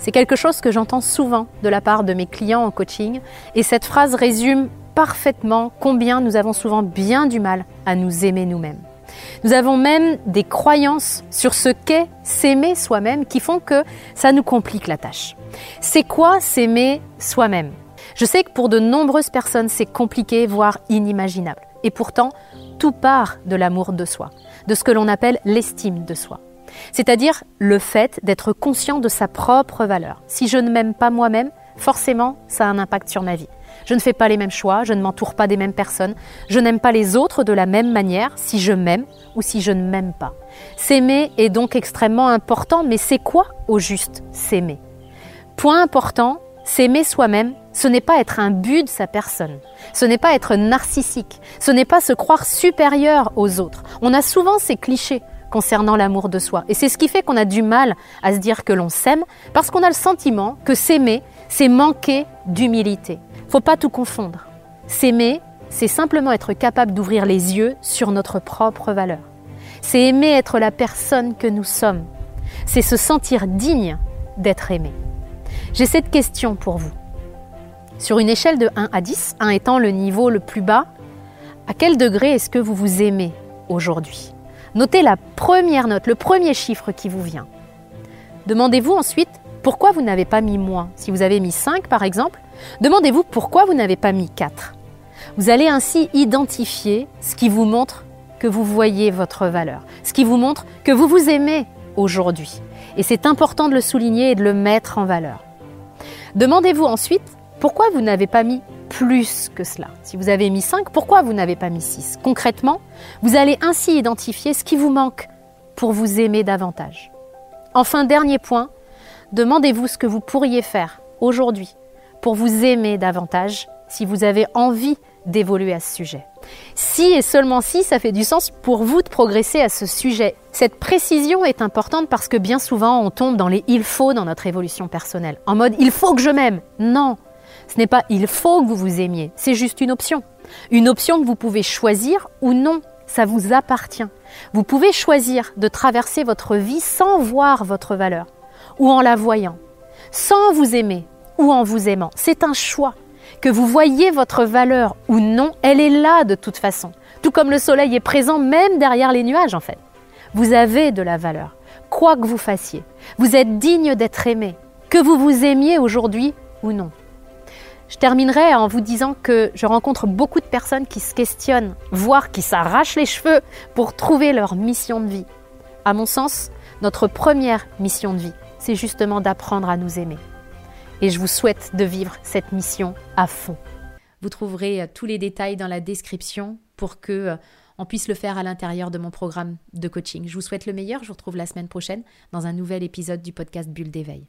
C'est quelque chose que j'entends souvent de la part de mes clients en coaching et cette phrase résume parfaitement combien nous avons souvent bien du mal à nous aimer nous-mêmes. Nous avons même des croyances sur ce qu'est s'aimer soi-même qui font que ça nous complique la tâche. C'est quoi s'aimer soi-même? Je sais que pour de nombreuses personnes c'est compliqué, voire inimaginable. Et pourtant, tout part de l'amour de soi, de ce que l'on appelle l'estime de soi c'est-à-dire le fait d'être conscient de sa propre valeur. Si je ne m'aime pas moi-même, forcément, ça a un impact sur ma vie. Je ne fais pas les mêmes choix, je ne m'entoure pas des mêmes personnes, je n'aime pas les autres de la même manière si je m'aime ou si je ne m'aime pas. S'aimer est donc extrêmement important, mais c'est quoi au juste s'aimer? Point important, s'aimer soi-même, ce n'est pas être un but de sa personne, ce n'est pas être narcissique, ce n'est pas se croire supérieur aux autres. On a souvent ces clichés concernant l'amour de soi. Et c'est ce qui fait qu'on a du mal à se dire que l'on s'aime, parce qu'on a le sentiment que s'aimer, c'est manquer d'humilité. Faut pas tout confondre. S'aimer, c'est simplement être capable d'ouvrir les yeux sur notre propre valeur. C'est aimer être la personne que nous sommes. C'est se sentir digne d'être aimé. J'ai cette question pour vous. Sur une échelle de 1 à 10, 1 étant le niveau le plus bas, à quel degré est-ce que vous vous aimez aujourd'hui? Notez la première note, le premier chiffre qui vous vient. Demandez-vous ensuite pourquoi vous n'avez pas mis moins. Si vous avez mis 5 par exemple, demandez-vous pourquoi vous n'avez pas mis 4. Vous allez ainsi identifier ce qui vous montre que vous voyez votre valeur, ce qui vous montre que vous vous aimez aujourd'hui. Et c'est important de le souligner et de le mettre en valeur. Demandez-vous ensuite pourquoi vous n'avez pas mis plus que cela. Si vous avez mis 5, pourquoi vous n'avez pas mis 6 Concrètement, vous allez ainsi identifier ce qui vous manque pour vous aimer davantage. Enfin, dernier point, demandez-vous ce que vous pourriez faire aujourd'hui pour vous aimer davantage si vous avez envie d'évoluer à ce sujet. Si et seulement si ça fait du sens pour vous de progresser à ce sujet. Cette précision est importante parce que bien souvent on tombe dans les il faut dans notre évolution personnelle. En mode il faut que je m'aime. Non, ce n'est pas il faut que vous vous aimiez, c'est juste une option. Une option que vous pouvez choisir ou non, ça vous appartient. Vous pouvez choisir de traverser votre vie sans voir votre valeur ou en la voyant, sans vous aimer ou en vous aimant. C'est un choix. Que vous voyez votre valeur ou non, elle est là de toute façon. Tout comme le soleil est présent même derrière les nuages en fait. Vous avez de la valeur, quoi que vous fassiez. Vous êtes digne d'être aimé, que vous vous aimiez aujourd'hui ou non. Je terminerai en vous disant que je rencontre beaucoup de personnes qui se questionnent, voire qui s'arrachent les cheveux pour trouver leur mission de vie. À mon sens, notre première mission de vie, c'est justement d'apprendre à nous aimer. Et je vous souhaite de vivre cette mission à fond. Vous trouverez euh, tous les détails dans la description pour que euh, on puisse le faire à l'intérieur de mon programme de coaching. Je vous souhaite le meilleur. Je vous retrouve la semaine prochaine dans un nouvel épisode du podcast Bulle d'éveil.